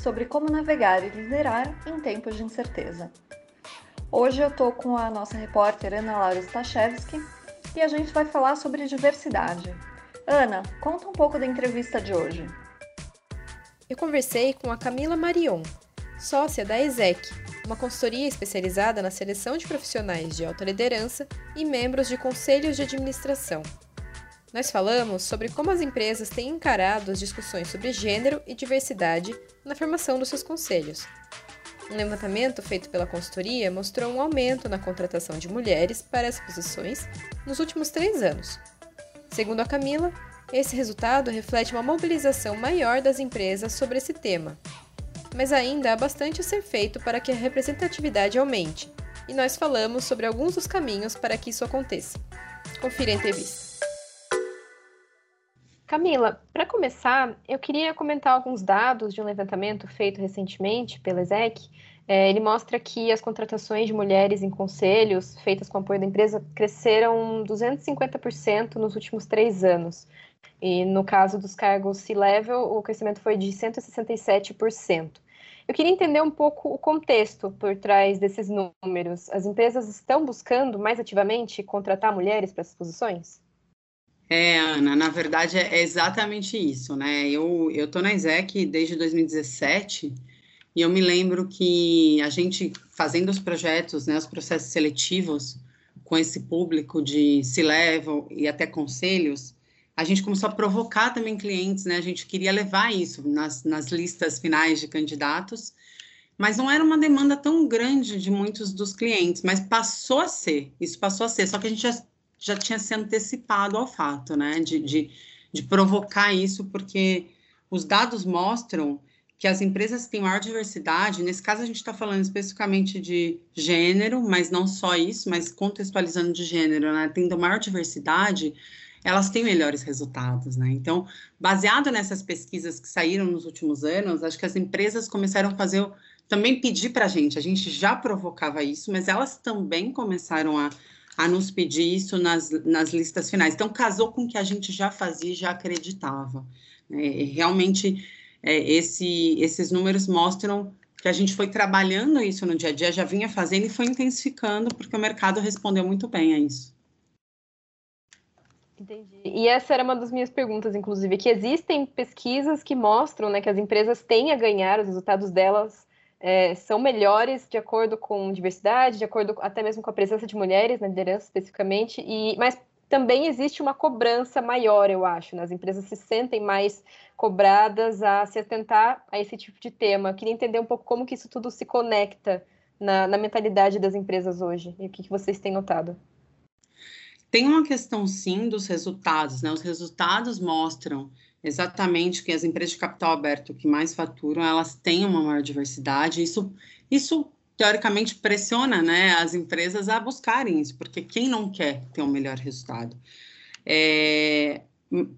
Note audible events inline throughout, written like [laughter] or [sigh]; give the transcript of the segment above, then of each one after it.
sobre como navegar e liderar em tempos de incerteza. Hoje eu estou com a nossa repórter Ana Laura Stachewski e a gente vai falar sobre diversidade. Ana, conta um pouco da entrevista de hoje. Eu conversei com a Camila Marion, sócia da ESEC, uma consultoria especializada na seleção de profissionais de alta liderança e membros de conselhos de administração. Nós falamos sobre como as empresas têm encarado as discussões sobre gênero e diversidade na formação dos seus conselhos. Um levantamento feito pela consultoria mostrou um aumento na contratação de mulheres para essas posições nos últimos três anos. Segundo a Camila, esse resultado reflete uma mobilização maior das empresas sobre esse tema. Mas ainda há bastante a ser feito para que a representatividade aumente, e nós falamos sobre alguns dos caminhos para que isso aconteça. Confira a entrevista. Camila, para começar, eu queria comentar alguns dados de um levantamento feito recentemente pela ESEC. É, ele mostra que as contratações de mulheres em conselhos, feitas com apoio da empresa, cresceram 250% nos últimos três anos. E no caso dos cargos C-level, o crescimento foi de 167%. Eu queria entender um pouco o contexto por trás desses números. As empresas estão buscando mais ativamente contratar mulheres para essas posições? É, Ana, na verdade é exatamente isso, né? Eu, eu tô na ESEC desde 2017 e eu me lembro que a gente fazendo os projetos, né, os processos seletivos com esse público de C-level e até conselhos, a gente começou a provocar também clientes, né? A gente queria levar isso nas, nas listas finais de candidatos, mas não era uma demanda tão grande de muitos dos clientes, mas passou a ser, isso passou a ser, só que a gente já já tinha se antecipado ao fato, né, de, de, de provocar isso, porque os dados mostram que as empresas têm maior diversidade, nesse caso a gente está falando especificamente de gênero, mas não só isso, mas contextualizando de gênero, né, tendo maior diversidade, elas têm melhores resultados, né? Então, baseado nessas pesquisas que saíram nos últimos anos, acho que as empresas começaram a fazer, também pedir para a gente, a gente já provocava isso, mas elas também começaram a, a nos pedir isso nas, nas listas finais. Então, casou com o que a gente já fazia e já acreditava. É, realmente, é, esse, esses números mostram que a gente foi trabalhando isso no dia a dia, já vinha fazendo e foi intensificando, porque o mercado respondeu muito bem a isso. Entendi. E essa era uma das minhas perguntas, inclusive, que existem pesquisas que mostram né, que as empresas têm a ganhar os resultados delas é, são melhores de acordo com diversidade, de acordo até mesmo com a presença de mulheres na liderança especificamente, e, mas também existe uma cobrança maior, eu acho. Né? As empresas se sentem mais cobradas a se atentar a esse tipo de tema. Eu queria entender um pouco como que isso tudo se conecta na, na mentalidade das empresas hoje e o que, que vocês têm notado. Tem uma questão, sim, dos resultados. Né? Os resultados mostram exatamente que as empresas de capital aberto que mais faturam, elas têm uma maior diversidade. Isso, isso teoricamente pressiona né, as empresas a buscarem isso, porque quem não quer ter um melhor resultado? É,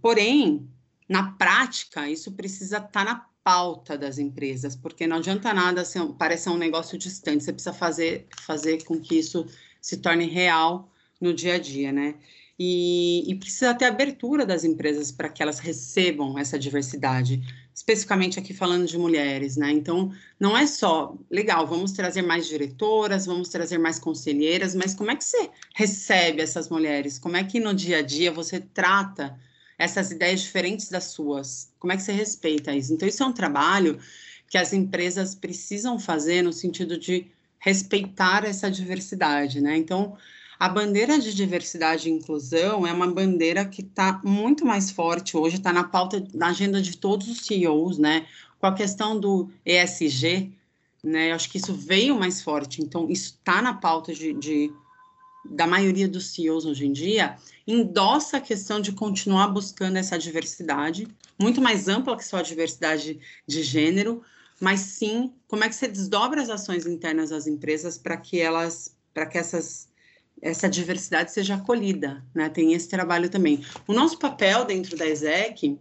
porém, na prática, isso precisa estar tá na pauta das empresas, porque não adianta nada parecer um negócio distante, você precisa fazer, fazer com que isso se torne real no dia a dia, né? E, e precisa ter abertura das empresas para que elas recebam essa diversidade, especificamente aqui falando de mulheres, né? Então, não é só, legal, vamos trazer mais diretoras, vamos trazer mais conselheiras, mas como é que você recebe essas mulheres? Como é que no dia a dia você trata essas ideias diferentes das suas? Como é que você respeita isso? Então, isso é um trabalho que as empresas precisam fazer no sentido de respeitar essa diversidade, né? Então, a bandeira de diversidade e inclusão é uma bandeira que está muito mais forte hoje, está na pauta, na agenda de todos os CEOs, né? Com a questão do ESG, né? Eu acho que isso veio mais forte, então isso está na pauta de, de, da maioria dos CEOs hoje em dia, endossa a questão de continuar buscando essa diversidade, muito mais ampla que só a diversidade de gênero, mas sim como é que você desdobra as ações internas das empresas para que elas, para que essas essa diversidade seja acolhida, né? Tem esse trabalho também. O nosso papel dentro da ESEC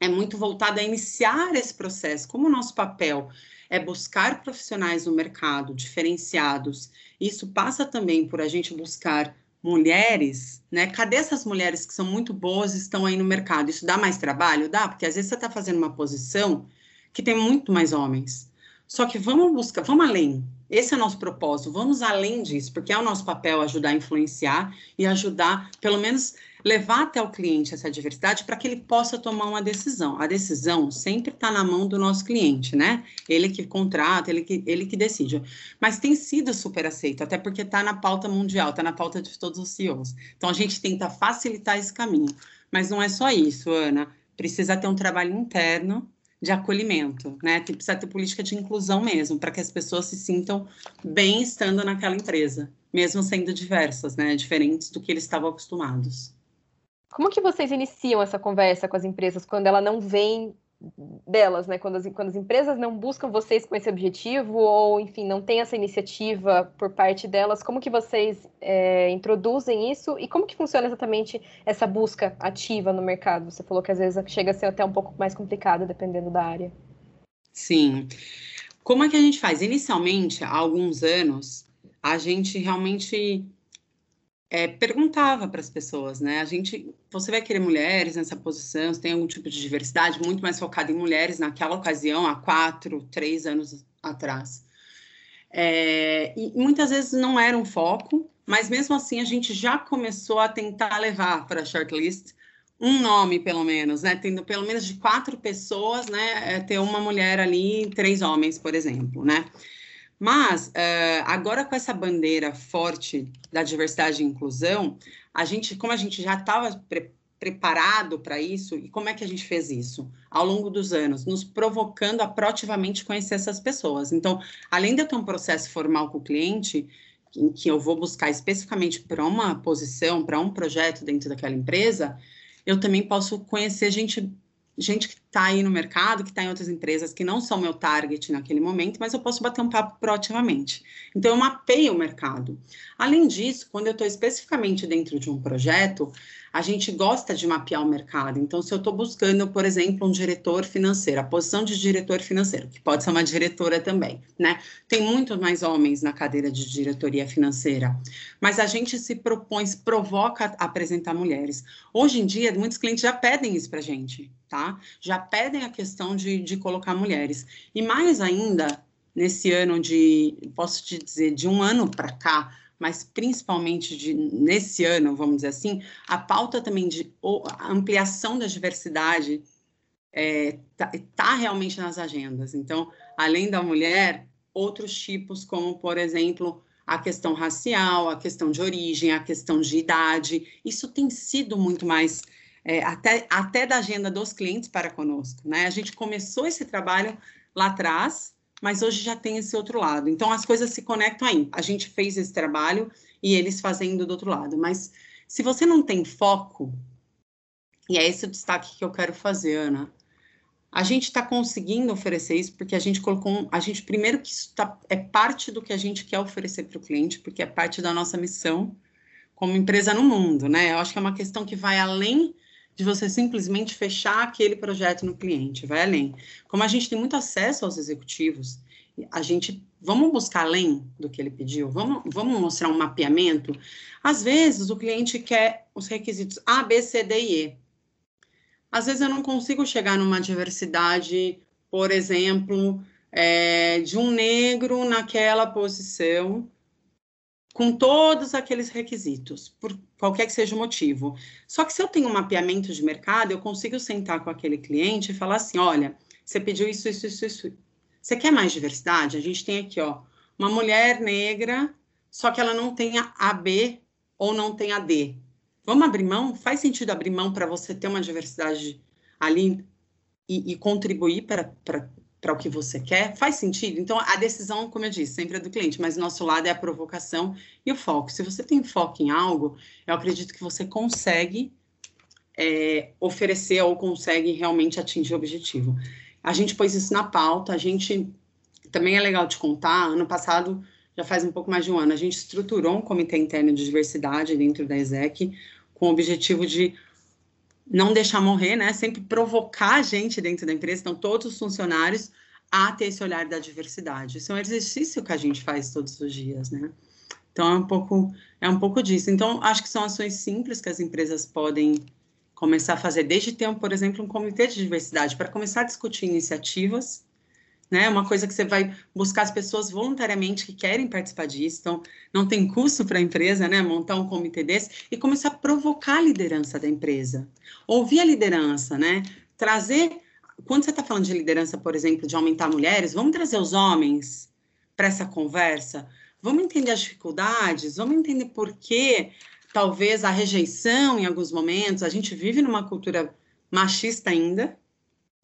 é muito voltado a iniciar esse processo. Como o nosso papel é buscar profissionais no mercado diferenciados, isso passa também por a gente buscar mulheres, né? Cadê essas mulheres que são muito boas e estão aí no mercado? Isso dá mais trabalho? Dá, porque às vezes você está fazendo uma posição que tem muito mais homens. Só que vamos buscar, vamos além. Esse é o nosso propósito, vamos além disso, porque é o nosso papel ajudar a influenciar e ajudar, pelo menos, levar até o cliente essa diversidade para que ele possa tomar uma decisão. A decisão sempre está na mão do nosso cliente, né? Ele que contrata, ele que, ele que decide. Mas tem sido super aceito, até porque está na pauta mundial, está na pauta de todos os CEOs. Então a gente tenta facilitar esse caminho. Mas não é só isso, Ana. Precisa ter um trabalho interno de acolhimento, né? Precisa ter política de inclusão mesmo, para que as pessoas se sintam bem estando naquela empresa, mesmo sendo diversas, né? Diferentes do que eles estavam acostumados. Como que vocês iniciam essa conversa com as empresas quando ela não vem delas, né? Quando as, quando as empresas não buscam vocês com esse objetivo ou, enfim, não tem essa iniciativa por parte delas, como que vocês é, introduzem isso e como que funciona exatamente essa busca ativa no mercado? Você falou que às vezes chega a ser até um pouco mais complicado dependendo da área. Sim. Como é que a gente faz? Inicialmente, há alguns anos, a gente realmente é, perguntava para as pessoas, né? A gente, você vai querer mulheres nessa posição? Você tem algum tipo de diversidade? Muito mais focada em mulheres naquela ocasião, há quatro, três anos atrás. É, e muitas vezes não era um foco, mas mesmo assim a gente já começou a tentar levar para a shortlist um nome, pelo menos, né? Tendo pelo menos de quatro pessoas, né? É, ter uma mulher ali, três homens, por exemplo, né? Mas, uh, agora com essa bandeira forte da diversidade e inclusão, a gente, como a gente já estava pre preparado para isso, e como é que a gente fez isso? Ao longo dos anos, nos provocando a proativamente conhecer essas pessoas. Então, além de eu ter um processo formal com o cliente, em que eu vou buscar especificamente para uma posição, para um projeto dentro daquela empresa, eu também posso conhecer gente gente que está aí no mercado, que está em outras empresas, que não são meu target naquele momento, mas eu posso bater um papo proativamente. Então, eu mapeio o mercado. Além disso, quando eu estou especificamente dentro de um projeto, a gente gosta de mapear o mercado. Então, se eu estou buscando, por exemplo, um diretor financeiro, a posição de diretor financeiro, que pode ser uma diretora também, né? Tem muito mais homens na cadeira de diretoria financeira, mas a gente se propõe, se provoca a apresentar mulheres. Hoje em dia, muitos clientes já pedem isso para gente, tá? Já pedem a questão de, de colocar mulheres. E mais ainda, nesse ano de, posso te dizer, de um ano para cá, mas principalmente de, nesse ano, vamos dizer assim, a pauta também de ampliação da diversidade está é, tá, tá realmente nas agendas. Então, além da mulher, outros tipos, como, por exemplo, a questão racial, a questão de origem, a questão de idade, isso tem sido muito mais é, até, até da agenda dos clientes para conosco. Né? A gente começou esse trabalho lá atrás, mas hoje já tem esse outro lado. Então as coisas se conectam aí. A gente fez esse trabalho e eles fazendo do outro lado. Mas se você não tem foco, e é esse o destaque que eu quero fazer, Ana. A gente está conseguindo oferecer isso porque a gente colocou, a gente primeiro que isso tá, é parte do que a gente quer oferecer para o cliente, porque é parte da nossa missão como empresa no mundo, né? Eu acho que é uma questão que vai além de você simplesmente fechar aquele projeto no cliente, vai além. Como a gente tem muito acesso aos executivos, a gente vamos buscar além do que ele pediu, vamos, vamos mostrar um mapeamento. Às vezes o cliente quer os requisitos A, B, C, D e E. Às vezes eu não consigo chegar numa diversidade, por exemplo, é, de um negro naquela posição com todos aqueles requisitos, por qualquer que seja o motivo. Só que se eu tenho um mapeamento de mercado, eu consigo sentar com aquele cliente e falar assim: olha, você pediu isso, isso, isso, isso. Você quer mais diversidade? A gente tem aqui, ó, uma mulher negra, só que ela não tem a B ou não tem a D. Vamos abrir mão? Faz sentido abrir mão para você ter uma diversidade ali e, e contribuir para para o que você quer, faz sentido? Então, a decisão, como eu disse, sempre é do cliente, mas o nosso lado é a provocação e o foco. Se você tem foco em algo, eu acredito que você consegue é, oferecer ou consegue realmente atingir o objetivo. a gente pôs isso na pauta, a gente também é legal te contar, ano passado, já faz um pouco mais de um ano, a gente estruturou um comitê interno de diversidade dentro da ESEC, com o objetivo de não deixar morrer, né? Sempre provocar a gente dentro da empresa, então todos os funcionários a ter esse olhar da diversidade. Isso é um exercício que a gente faz todos os dias, né? Então é um pouco é um pouco disso. Então acho que são ações simples que as empresas podem começar a fazer desde ter, por exemplo, um comitê de diversidade para começar a discutir iniciativas né? Uma coisa que você vai buscar as pessoas voluntariamente que querem participar disso, então não tem custo para a empresa, né? Montar um comitê desse e começar a provocar a liderança da empresa, ouvir a liderança, né? Trazer, quando você está falando de liderança, por exemplo, de aumentar mulheres, vamos trazer os homens para essa conversa, vamos entender as dificuldades, vamos entender por que talvez a rejeição em alguns momentos, a gente vive numa cultura machista ainda,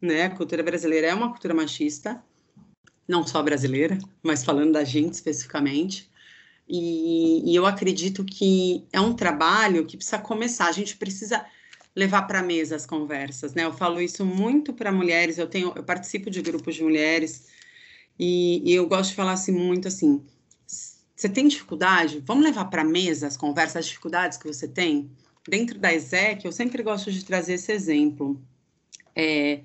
né? A cultura brasileira é uma cultura machista não só brasileira, mas falando da gente especificamente. E, e, eu acredito que é um trabalho que precisa começar. A gente precisa levar para a mesa as conversas, né? Eu falo isso muito para mulheres. Eu tenho, eu participo de grupos de mulheres e, e eu gosto de falar assim muito assim. Você tem dificuldade? Vamos levar para a mesa as conversas, as dificuldades que você tem dentro da ESEC. Eu sempre gosto de trazer esse exemplo. É,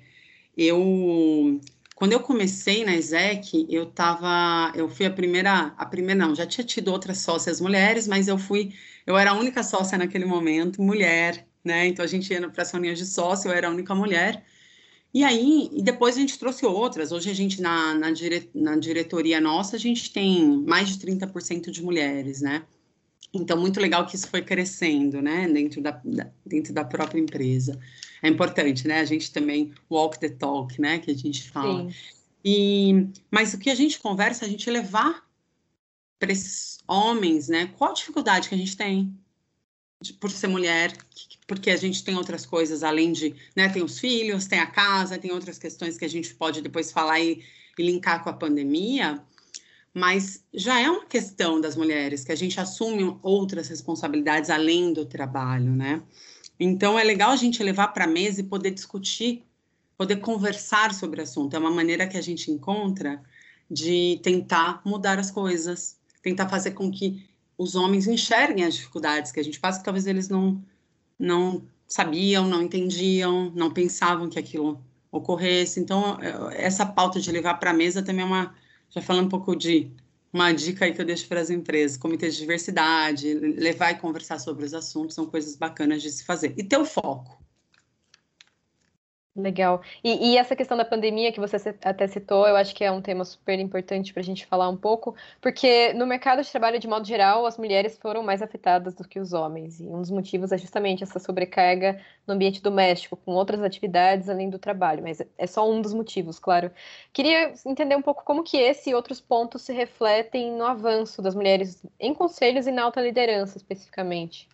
eu quando eu comecei na ESEC, eu tava, eu fui a primeira, a primeira não, já tinha tido outras sócias mulheres, mas eu fui, eu era a única sócia naquele momento, mulher, né? Então a gente ia para as reuniões de sócio, eu era a única mulher. E aí, e depois a gente trouxe outras. Hoje a gente, na, na, dire, na diretoria nossa, a gente tem mais de 30% de mulheres, né? Então, muito legal que isso foi crescendo, né, dentro da, da, dentro da própria empresa. É importante, né, a gente também walk the talk, né, que a gente fala. Sim. E, mas o que a gente conversa, a gente levar para esses homens, né, qual a dificuldade que a gente tem de, por ser mulher, porque a gente tem outras coisas além de, né, tem os filhos, tem a casa, tem outras questões que a gente pode depois falar e, e linkar com a pandemia mas já é uma questão das mulheres que a gente assume outras responsabilidades além do trabalho, né? Então é legal a gente levar para a mesa e poder discutir, poder conversar sobre o assunto. É uma maneira que a gente encontra de tentar mudar as coisas, tentar fazer com que os homens enxerguem as dificuldades que a gente passa, que talvez eles não não sabiam, não entendiam, não pensavam que aquilo ocorresse. Então, é, essa pauta de levar para a mesa também é uma já falando um pouco de uma dica aí que eu deixo para as empresas, comitê de diversidade, levar e conversar sobre os assuntos, são coisas bacanas de se fazer. E ter o foco. Legal. E, e, essa questão da pandemia que você até citou, eu acho que é um tema super importante para a gente falar um pouco, porque no mercado de trabalho, de modo geral, as mulheres foram mais afetadas do que os homens. E um dos motivos é justamente essa sobrecarga no ambiente doméstico, com outras atividades além do trabalho. Mas é só um dos motivos, claro. Queria entender um pouco como que esse e outros pontos se refletem no avanço das mulheres em conselhos e na alta liderança, especificamente.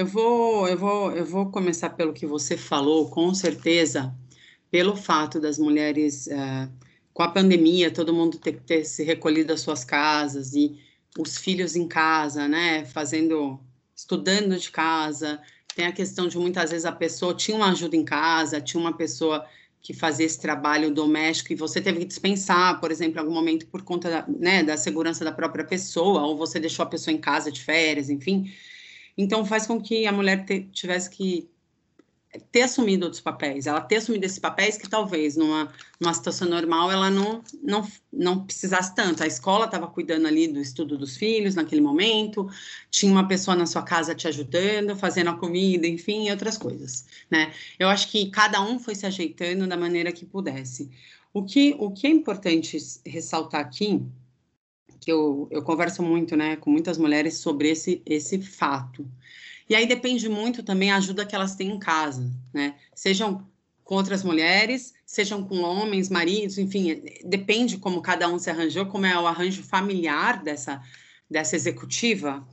Eu vou, eu vou, eu vou começar pelo que você falou, com certeza, pelo fato das mulheres, uh, com a pandemia, todo mundo ter que ter se recolhido às suas casas e os filhos em casa, né, fazendo, estudando de casa. Tem a questão de muitas vezes a pessoa tinha uma ajuda em casa, tinha uma pessoa que fazia esse trabalho doméstico e você teve que dispensar, por exemplo, em algum momento por conta da, né, da segurança da própria pessoa, ou você deixou a pessoa em casa de férias, enfim. Então, faz com que a mulher te, tivesse que ter assumido outros papéis, ela ter assumido esses papéis que talvez numa, numa situação normal ela não, não, não precisasse tanto. A escola estava cuidando ali do estudo dos filhos naquele momento, tinha uma pessoa na sua casa te ajudando, fazendo a comida, enfim, outras coisas, né? Eu acho que cada um foi se ajeitando da maneira que pudesse. O que, o que é importante ressaltar aqui que eu, eu converso muito, né, com muitas mulheres sobre esse, esse fato. E aí depende muito também a ajuda que elas têm em casa, né? Sejam com outras mulheres, sejam com homens, maridos, enfim, depende como cada um se arranjou, como é o arranjo familiar dessa, dessa executiva,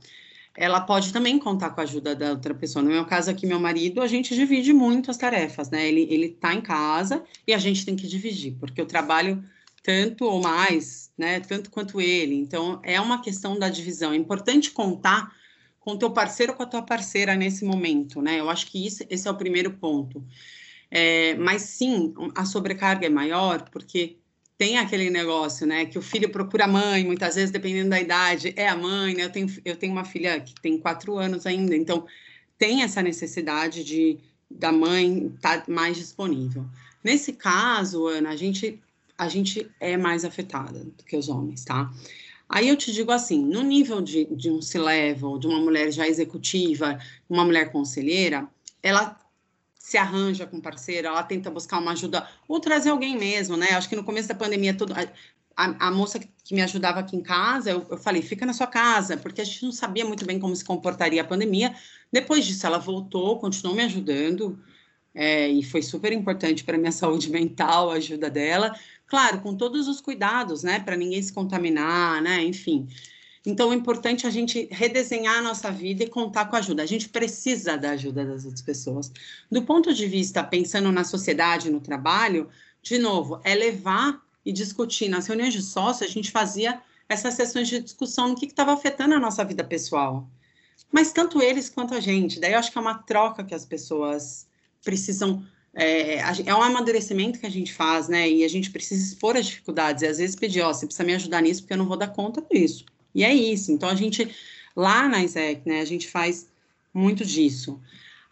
ela pode também contar com a ajuda da outra pessoa. No meu caso aqui, meu marido, a gente divide muito as tarefas, né? Ele, ele tá em casa e a gente tem que dividir, porque o trabalho tanto ou mais, né, tanto quanto ele. Então, é uma questão da divisão. É importante contar com o teu parceiro ou com a tua parceira nesse momento, né? Eu acho que isso, esse é o primeiro ponto. É, mas sim, a sobrecarga é maior porque tem aquele negócio, né? Que o filho procura a mãe, muitas vezes, dependendo da idade, é a mãe, né? Eu tenho, eu tenho uma filha que tem quatro anos ainda, então tem essa necessidade de da mãe estar tá mais disponível. Nesse caso, Ana, a gente, a gente é mais afetada do que os homens, tá? Aí eu te digo assim, no nível de, de um C-level, de uma mulher já executiva, uma mulher conselheira, ela se arranja com parceiro, ela tenta buscar uma ajuda, ou trazer alguém mesmo, né? Acho que no começo da pandemia, todo, a, a, moça que me ajudava aqui em casa, eu, eu, falei, fica na sua casa, porque a gente não sabia muito bem como se comportaria a pandemia. Depois disso, ela voltou, continuou me ajudando, é, e foi super importante para minha [laughs] saúde mental a ajuda dela. Claro, com todos os cuidados, né? Para ninguém se contaminar, né? Enfim. Então, é importante a gente redesenhar a nossa vida e contar com a ajuda. A gente precisa da ajuda das outras pessoas. Do ponto de vista, pensando na sociedade, no trabalho, de novo, é levar e discutir. Nas reuniões de sócio, a gente fazia essas sessões de discussão no que estava afetando a nossa vida pessoal. Mas tanto eles quanto a gente. Daí eu acho que é uma troca que as pessoas precisam. É, é um amadurecimento que a gente faz, né? E a gente precisa expor as dificuldades. E às vezes pedir, ó, você precisa me ajudar nisso, porque eu não vou dar conta disso. E é isso. Então, a gente, lá na ISEC, né, a gente faz muito disso.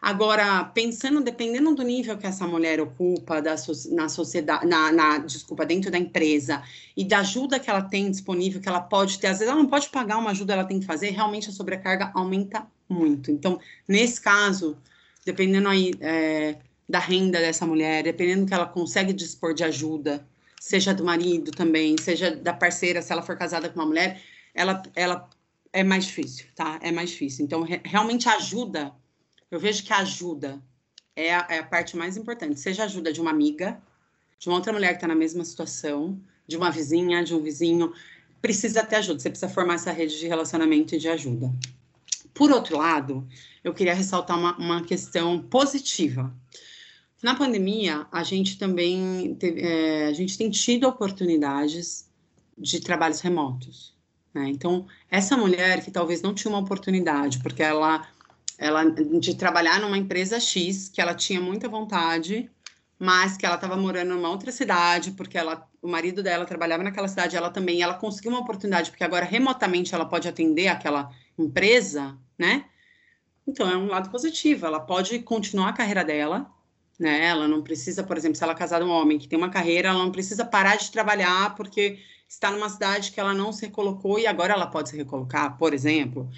Agora, pensando, dependendo do nível que essa mulher ocupa da, na sociedade, na, na, desculpa, dentro da empresa, e da ajuda que ela tem disponível, que ela pode ter, às vezes ela não pode pagar uma ajuda, ela tem que fazer, realmente a sobrecarga aumenta muito. Então, nesse caso, dependendo aí é, da renda dessa mulher, dependendo do que ela consegue dispor de ajuda, seja do marido também, seja da parceira, se ela for casada com uma mulher, ela, ela é mais difícil, tá? É mais difícil. Então, re realmente ajuda, eu vejo que ajuda é a, é a parte mais importante. Seja ajuda de uma amiga, de uma outra mulher que está na mesma situação, de uma vizinha, de um vizinho, precisa ter ajuda. Você precisa formar essa rede de relacionamento e de ajuda. Por outro lado, eu queria ressaltar uma, uma questão positiva. Na pandemia, a gente também teve, é, a gente tem tido oportunidades de trabalhos remotos. Né? Então, essa mulher que talvez não tinha uma oportunidade, porque ela, ela de trabalhar numa empresa X, que ela tinha muita vontade, mas que ela estava morando numa outra cidade, porque ela, o marido dela trabalhava naquela cidade, ela também, ela conseguiu uma oportunidade, porque agora remotamente ela pode atender aquela empresa, né? Então é um lado positivo, ela pode continuar a carreira dela, né? Ela não precisa, por exemplo, se ela é casada um homem que tem uma carreira, ela não precisa parar de trabalhar porque está numa cidade que ela não se recolocou e agora ela pode se recolocar, por exemplo.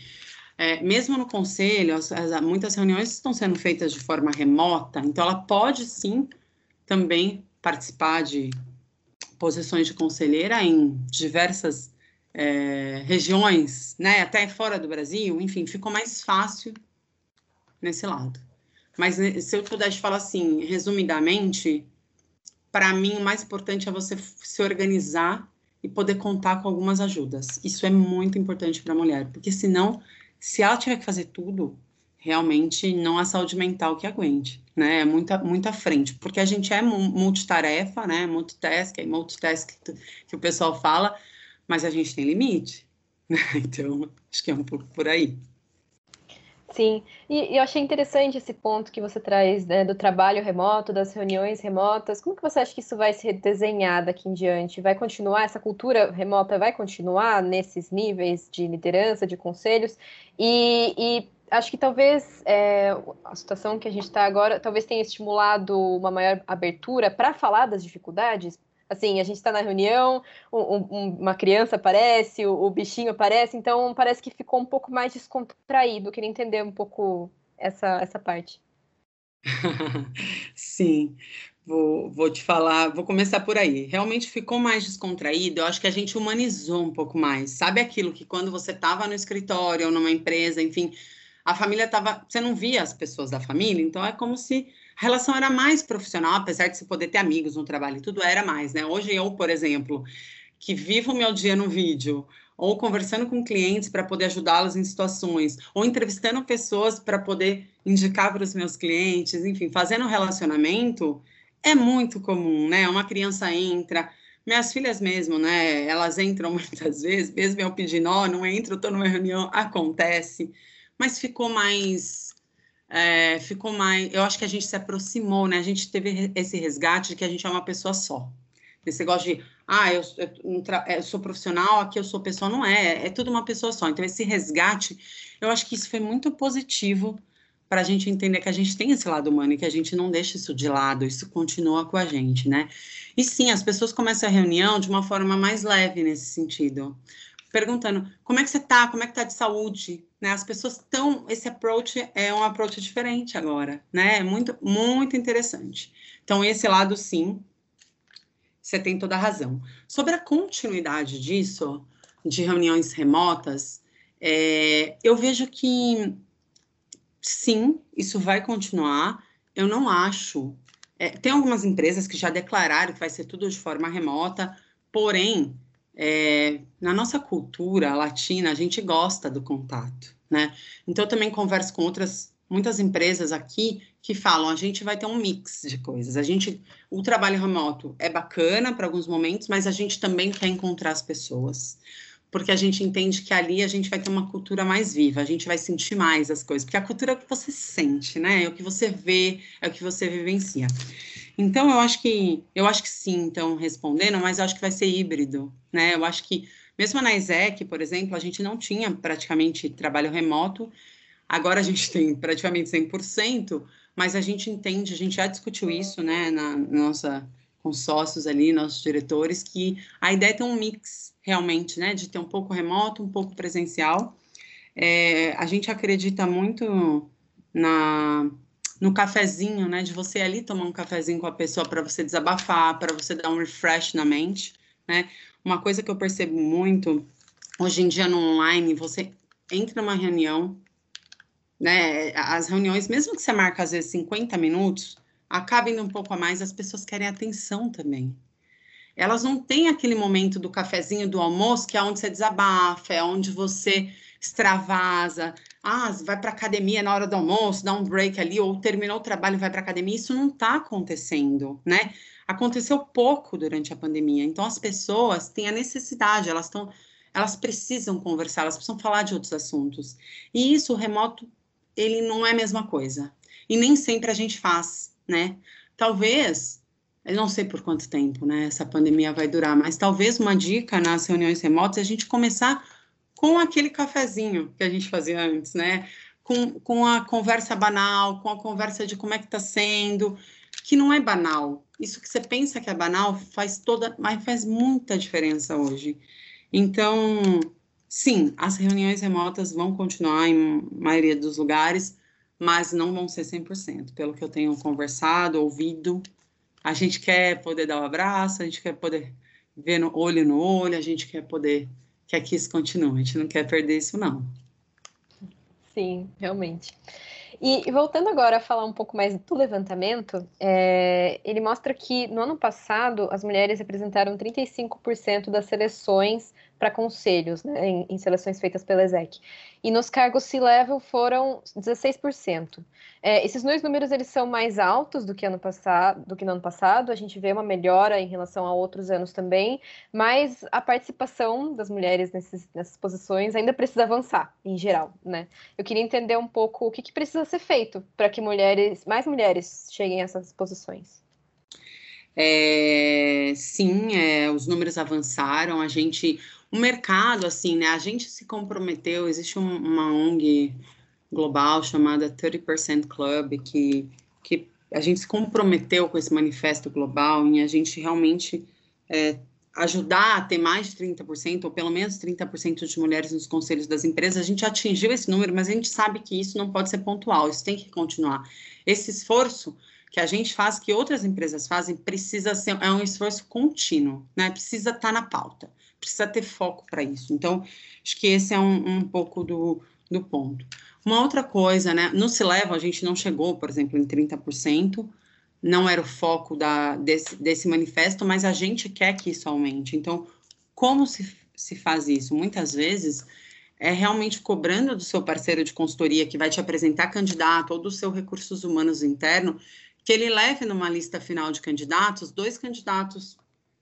É, mesmo no conselho, as, as, muitas reuniões estão sendo feitas de forma remota, então ela pode sim também participar de posições de conselheira em diversas é, regiões, né, até fora do Brasil, enfim, ficou mais fácil nesse lado. Mas né, se eu pudesse falar assim, resumidamente, para mim o mais importante é você se organizar e poder contar com algumas ajudas. Isso é muito importante para a mulher, porque senão, se ela tiver que fazer tudo, realmente não há saúde mental que aguente, né? É muita, muita frente, porque a gente é multitarefa, né? Multitask, é multitask que o pessoal fala, mas a gente tem limite, [laughs] né? Então, acho que é um pouco por aí. Sim, e, e, eu achei interessante esse ponto que você traz né, do trabalho remoto, das reuniões remotas. Como que você acha que isso vai se desenhar daqui em diante? Vai continuar, essa cultura remota vai continuar nesses níveis de liderança, de conselhos? E, e acho que talvez é, a situação que a gente está agora talvez tenha estimulado uma maior abertura para falar das dificuldades, Assim, a gente está na reunião, um, um, uma criança aparece, o, o, bichinho aparece, então parece que ficou um pouco mais descontraído. Queria entender um pouco essa, essa parte. [laughs] Sim, vou, vou te falar, vou começar por aí. Realmente ficou mais descontraído, eu acho que a gente humanizou um pouco mais. Sabe aquilo que quando você estava no escritório ou numa empresa, enfim, a família estava. Você não via as pessoas da família, então é como se a relação era mais profissional, apesar de você poder ter amigos no trabalho e tudo, era mais, né? Hoje eu, por exemplo, que vivo o meu dia no vídeo, ou conversando com clientes para poder ajudá-los em situações, ou entrevistando pessoas para poder indicar para os meus clientes, enfim, fazendo relacionamento, é muito comum, né? Uma criança entra, minhas filhas mesmo, né? Elas entram [laughs] muitas vezes, mesmo eu pedindo, ó, oh, não entro, estou numa reunião, acontece, mas ficou mais é, ficou mais. Eu acho que a gente se aproximou, né? A gente teve esse resgate de que a gente é uma pessoa só. Esse negócio de, ah, eu, eu, eu sou profissional, aqui eu sou pessoa, não é, é tudo uma pessoa só. Então, esse resgate, eu acho que isso foi muito positivo para a gente entender que a gente tem esse lado humano e que a gente não deixa isso de lado, isso continua com a gente, né? E sim, as pessoas começam a reunião de uma forma mais leve nesse sentido, perguntando como é que você tá, como é que tá de saúde, né? As pessoas estão, esse approach é um approach diferente agora, né? É muito, muito interessante. Então, esse lado, sim, você tem toda a razão. Sobre a continuidade disso, de reuniões remotas, é, eu vejo que sim, isso vai continuar. Eu não acho. É, tem algumas empresas que já declararam que vai ser tudo de forma remota, porém, é, na nossa cultura latina, a gente gosta do contato, né? Então, eu também converso com outras, muitas empresas aqui que falam, a gente vai ter um mix de coisas. A gente, o trabalho remoto é bacana para alguns momentos, mas a gente também quer encontrar as pessoas porque a gente entende que ali a gente vai ter uma cultura mais viva, a gente vai sentir mais as coisas, porque a cultura é o que você sente, né? É o que você vê, é o que você vivencia. Então, eu acho que eu acho que sim, então, respondendo, mas eu acho que vai ser híbrido, né? Eu acho que mesmo na ESEC, por exemplo, a gente não tinha praticamente trabalho remoto, agora a gente tem praticamente 100%, mas a gente entende, a gente já discutiu isso, né, na nossa com sócios ali, nossos diretores, que a ideia é ter um mix realmente, né, de ter um pouco remoto, um pouco presencial. É, a gente acredita muito na no cafezinho, né, de você ali tomar um cafezinho com a pessoa para você desabafar, para você dar um refresh na mente, né? Uma coisa que eu percebo muito hoje em dia no online, você entra numa reunião, né, as reuniões, mesmo que você marca às vezes 50 minutos, acaba indo um pouco a mais, as pessoas querem atenção também elas não têm aquele momento do cafezinho do almoço, que é onde você desabafa, é onde você extravasa. Ah, vai para academia na hora do almoço, dá um break ali, ou terminou o trabalho e vai para academia. Isso não está acontecendo, né? Aconteceu pouco durante a pandemia. Então, as pessoas têm a necessidade, elas estão, elas precisam conversar, elas precisam falar de outros assuntos. E isso, o remoto, ele não é a mesma coisa. E nem sempre a gente faz, né? Talvez eu não sei por quanto tempo, né, essa pandemia vai durar, mas talvez uma dica nas reuniões remotas é a gente começar com aquele cafezinho que a gente fazia antes, né? Com, com a conversa banal, com a conversa de como é que está sendo, que não é banal. Isso que você pensa que é banal faz toda, mas faz muita diferença hoje. Então, sim, as reuniões remotas vão continuar em maioria dos lugares, mas não vão ser 100%, pelo que eu tenho conversado, ouvido, a gente quer poder dar um abraço, a gente quer poder ver no olho no olho, a gente quer poder que isso continue, a gente não quer perder isso não. Sim, realmente. E, e voltando agora a falar um pouco mais do levantamento, é, ele mostra que no ano passado as mulheres representaram 35% das seleções para conselhos, né, em, em, seleções feitas pela ESEC. E nos cargos C-Level foram 16%. É, esses dois números eles são mais altos do que, ano passado, do que no ano passado, a gente vê uma melhora em relação a outros anos também, mas a participação das mulheres nesses, nessas posições ainda precisa avançar, em geral. Né? Eu queria entender um pouco o que, que precisa ser feito para que mulheres, mais mulheres cheguem a essas posições. É, sim, é, os números avançaram, a gente o mercado, assim, né? A gente se comprometeu, existe um, uma ONG global chamada 30% Club, que, que a gente se comprometeu com esse manifesto global em a gente realmente é, ajudar a ter mais de 30%, ou pelo menos 30% de mulheres nos conselhos das empresas. A gente atingiu esse número, mas a gente sabe que isso não pode ser pontual, isso tem que continuar. Esse esforço que a gente faz, que outras empresas fazem, precisa ser, é um esforço contínuo, né? Precisa estar tá na pauta precisa ter foco para isso. Então, acho que esse é um, um pouco do, do ponto. Uma outra coisa, né? No Se Leva, a gente não chegou, por exemplo, em 30%, não era o foco da, desse, desse manifesto, mas a gente quer que isso aumente. Então, como se, se faz isso? Muitas vezes é realmente cobrando do seu parceiro de consultoria que vai te apresentar candidato ou dos seus recursos humanos interno, que ele leve numa lista final de candidatos dois candidatos.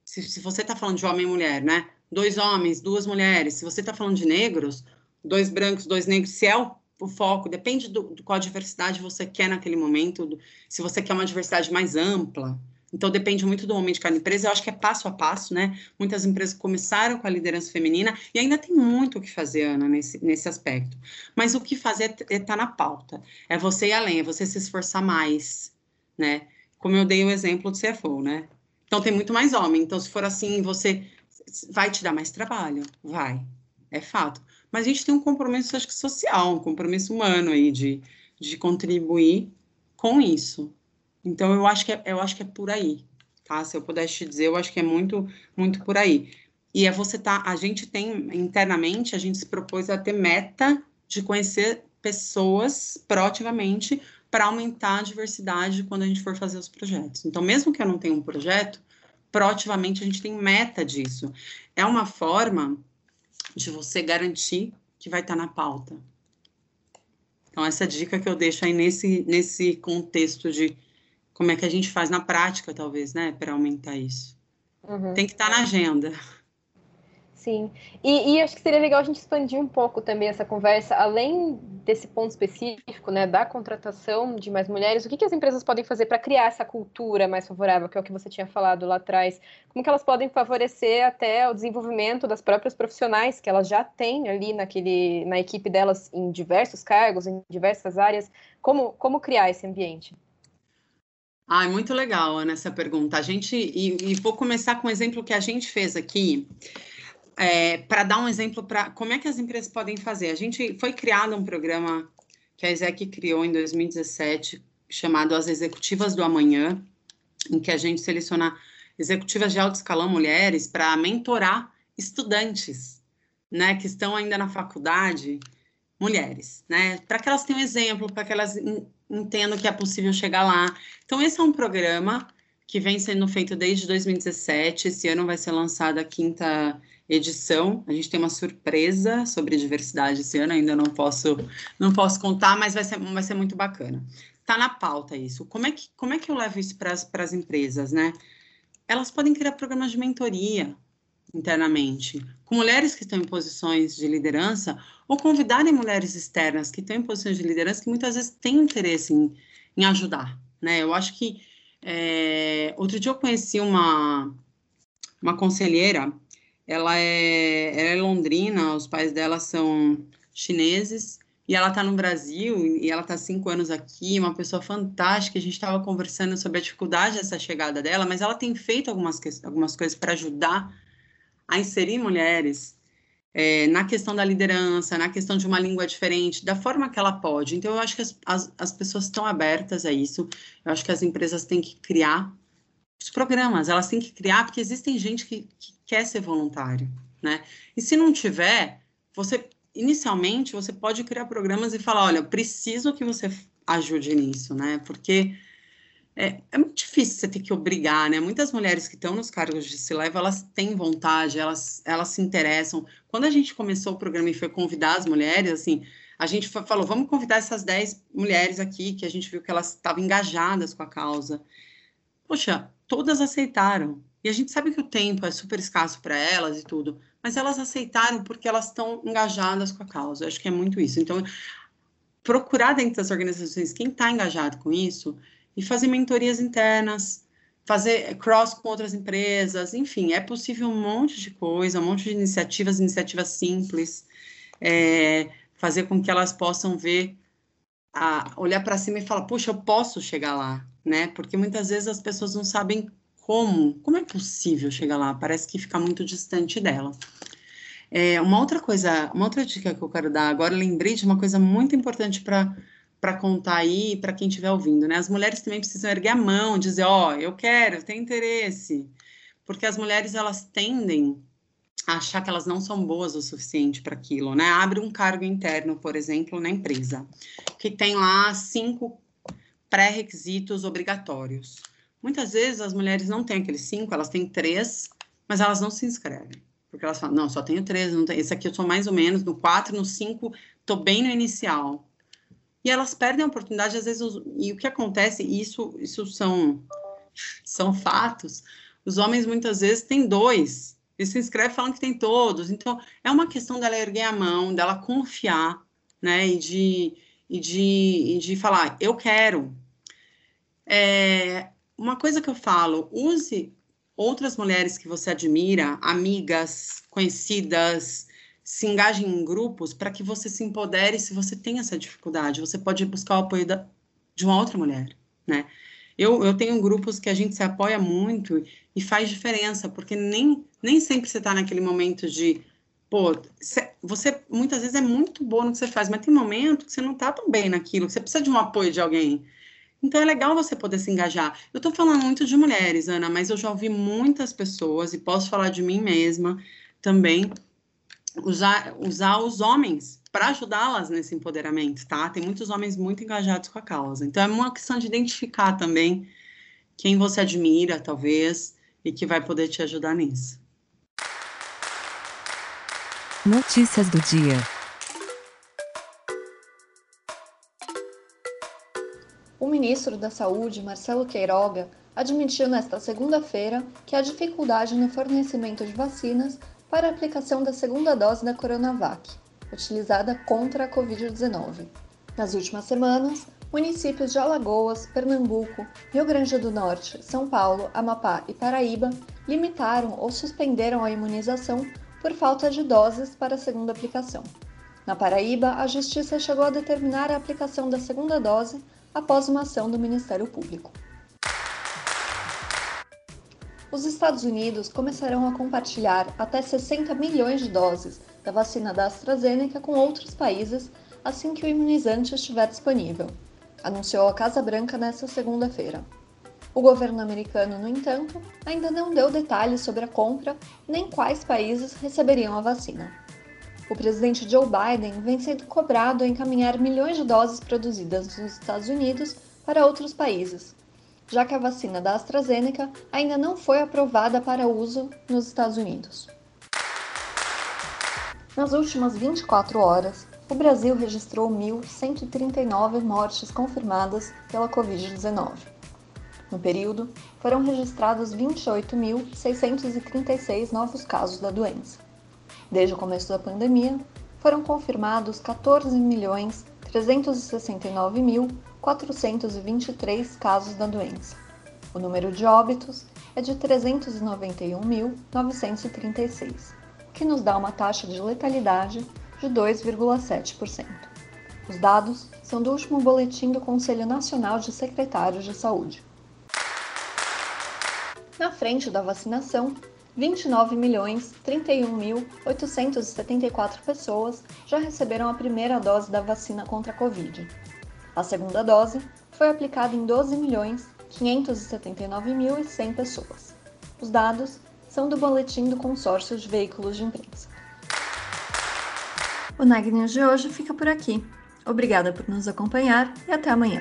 Se, se você está falando de homem e mulher, né? dois homens, duas mulheres. Se você está falando de negros, dois brancos, dois negros, se é o o foco, depende do, do qual diversidade você quer naquele momento, do, se você quer uma diversidade mais ampla. Então, depende muito do momento de cada empresa. Eu acho que é passo a passo, né? Muitas empresas começaram com a liderança feminina e ainda tem muito o que fazer, Ana, nesse, nesse aspecto. Mas o que fazer é estar tá na pauta. É você ir além, é você se esforçar mais, né? Como eu dei o exemplo do CFO, né? Então, tem muito mais homem. Então, se for assim, você vai te dar mais trabalho. Vai. É fato mas a gente tem um compromisso, acho que social, um compromisso humano aí de, de contribuir com isso. Então, eu acho que é, eu acho que é por aí, tá? Se eu pudesse te dizer, eu acho que é muito, muito por aí. E é você tá, a gente tem internamente, a gente se propôs a ter meta de conhecer pessoas proativamente para aumentar a diversidade quando a gente for fazer os projetos. Então, mesmo que eu não tenha um projeto, proativamente a gente tem meta disso. É uma forma de você garantir que vai estar na pauta. Então, essa dica que eu deixo aí nesse, nesse contexto de como é que a gente faz na prática, talvez, né, para aumentar isso. Uhum. Tem que estar na agenda. Sim. E, e, acho que seria legal a gente expandir um pouco também essa conversa, além desse ponto específico, né, da contratação de mais mulheres, o que, que as empresas podem fazer para criar essa cultura mais favorável, que é o que você tinha falado lá atrás? Como que elas podem favorecer até o desenvolvimento das próprias profissionais que elas já têm ali naquele, na equipe delas em diversos cargos, em diversas áreas? Como, como criar esse ambiente? Ah, é muito legal, Ana, essa pergunta. A gente, e, e vou começar com um exemplo que a gente fez aqui é, para dar um exemplo para como é que as empresas podem fazer. A gente foi criado um programa que a ESEC criou em 2017, chamado As Executivas do Amanhã, em que a gente seleciona executivas de alto escalão mulheres para mentorar estudantes, né, que estão ainda na faculdade, mulheres, né, para que elas tenham exemplo, para que elas entendam que é possível chegar lá. Então esse é um programa que vem sendo feito desde 2017. Esse ano vai ser lançada a quinta edição. A gente tem uma surpresa sobre diversidade esse ano, ainda não posso não posso contar, mas vai ser, vai ser muito bacana. Está na pauta isso. Como é que, como é que eu levo isso para as empresas, né? Elas podem criar programas de mentoria internamente, com mulheres que estão em posições de liderança, ou convidarem mulheres externas que estão em posições de liderança que muitas vezes têm interesse em, em ajudar, né? Eu acho que é, outro dia eu conheci uma, uma conselheira ela é, ela é londrina, os pais dela são chineses, e ela está no Brasil, e ela está cinco anos aqui, uma pessoa fantástica, a gente estava conversando sobre a dificuldade dessa chegada dela, mas ela tem feito algumas, algumas coisas para ajudar a inserir mulheres é, na questão da liderança, na questão de uma língua diferente, da forma que ela pode. Então, eu acho que as, as, as pessoas estão abertas a isso, eu acho que as empresas têm que criar os programas, elas têm que criar, porque existem gente que, que quer ser voluntário, né? E se não tiver, você inicialmente você pode criar programas e falar, olha, preciso que você ajude nisso, né? Porque é, é, muito difícil você ter que obrigar, né? Muitas mulheres que estão nos cargos de se leva, elas têm vontade, elas, elas se interessam. Quando a gente começou o programa e foi convidar as mulheres, assim, a gente falou, vamos convidar essas 10 mulheres aqui, que a gente viu que elas estavam engajadas com a causa. Poxa, todas aceitaram. E a gente sabe que o tempo é super escasso para elas e tudo, mas elas aceitaram porque elas estão engajadas com a causa. Eu acho que é muito isso. Então, procurar dentro das organizações quem está engajado com isso e fazer mentorias internas, fazer cross com outras empresas, enfim, é possível um monte de coisa, um monte de iniciativas, iniciativas simples, é, fazer com que elas possam ver, a, olhar para cima e falar, puxa, eu posso chegar lá, né? Porque muitas vezes as pessoas não sabem como, como é possível chegar lá, parece que fica muito distante dela. É, uma outra coisa, uma outra dica que eu quero dar agora, lembrei de uma coisa muito importante para para contar aí para quem estiver ouvindo, né? As mulheres também precisam erguer a mão, dizer, ó, oh, eu quero, eu tenho interesse, porque as mulheres elas tendem a achar que elas não são boas o suficiente para aquilo, né? Abre um cargo interno, por exemplo, na empresa, que tem lá cinco pré-requisitos obrigatórios. Muitas vezes as mulheres não têm aqueles cinco, elas têm três, mas elas não se inscrevem. Porque elas falam, não, só tenho três, não tem, esse aqui eu sou mais ou menos, no quatro, no cinco, estou bem no inicial. E elas perdem a oportunidade, às vezes, e o que acontece, isso, isso são, são fatos, os homens muitas vezes têm dois, e se inscreve falando que tem todos. Então, é uma questão dela erguer a mão, dela confiar, né? E de, e de, e de falar, eu quero. É, uma coisa que eu falo, use outras mulheres que você admira, amigas, conhecidas, se engajem em grupos para que você se empodere se você tem essa dificuldade. Você pode buscar o apoio da, de uma outra mulher, né? Eu, eu tenho grupos que a gente se apoia muito e faz diferença, porque nem, nem sempre você está naquele momento de, pô, você muitas vezes é muito bom no que você faz, mas tem momento que você não está tão bem naquilo, você precisa de um apoio de alguém. Então é legal você poder se engajar. Eu estou falando muito de mulheres, Ana, mas eu já ouvi muitas pessoas, e posso falar de mim mesma também, usar, usar os homens para ajudá-las nesse empoderamento, tá? Tem muitos homens muito engajados com a causa. Então é uma questão de identificar também quem você admira, talvez, e que vai poder te ajudar nisso. Notícias do dia. O ministro da Saúde, Marcelo Queiroga, admitiu nesta segunda-feira que há dificuldade no fornecimento de vacinas para a aplicação da segunda dose da Coronavac utilizada contra a Covid-19. Nas últimas semanas, municípios de Alagoas, Pernambuco, Rio Grande do Norte, São Paulo, Amapá e Paraíba limitaram ou suspenderam a imunização por falta de doses para a segunda aplicação. Na Paraíba, a Justiça chegou a determinar a aplicação da segunda dose após uma ação do Ministério Público. Os Estados Unidos começarão a compartilhar até 60 milhões de doses da vacina da AstraZeneca com outros países assim que o imunizante estiver disponível, anunciou a Casa Branca nesta segunda-feira. O governo americano, no entanto, ainda não deu detalhes sobre a compra nem quais países receberiam a vacina. O presidente Joe Biden vem sendo cobrado a encaminhar milhões de doses produzidas nos Estados Unidos para outros países, já que a vacina da AstraZeneca ainda não foi aprovada para uso nos Estados Unidos. Nas últimas 24 horas, o Brasil registrou 1.139 mortes confirmadas pela Covid-19. No período, foram registrados 28.636 novos casos da doença. Desde o começo da pandemia, foram confirmados 14.369.423 casos da doença. O número de óbitos é de 391.936 que nos dá uma taxa de letalidade de 2,7%. Os dados são do último boletim do Conselho Nacional de Secretários de Saúde. Na frente da vacinação, 29.031.874 pessoas já receberam a primeira dose da vacina contra a Covid. A segunda dose foi aplicada em 12.579.100 pessoas. Os dados são do Boletim do Consórcio de Veículos de Imprensa. O Nag de hoje fica por aqui. Obrigada por nos acompanhar e até amanhã.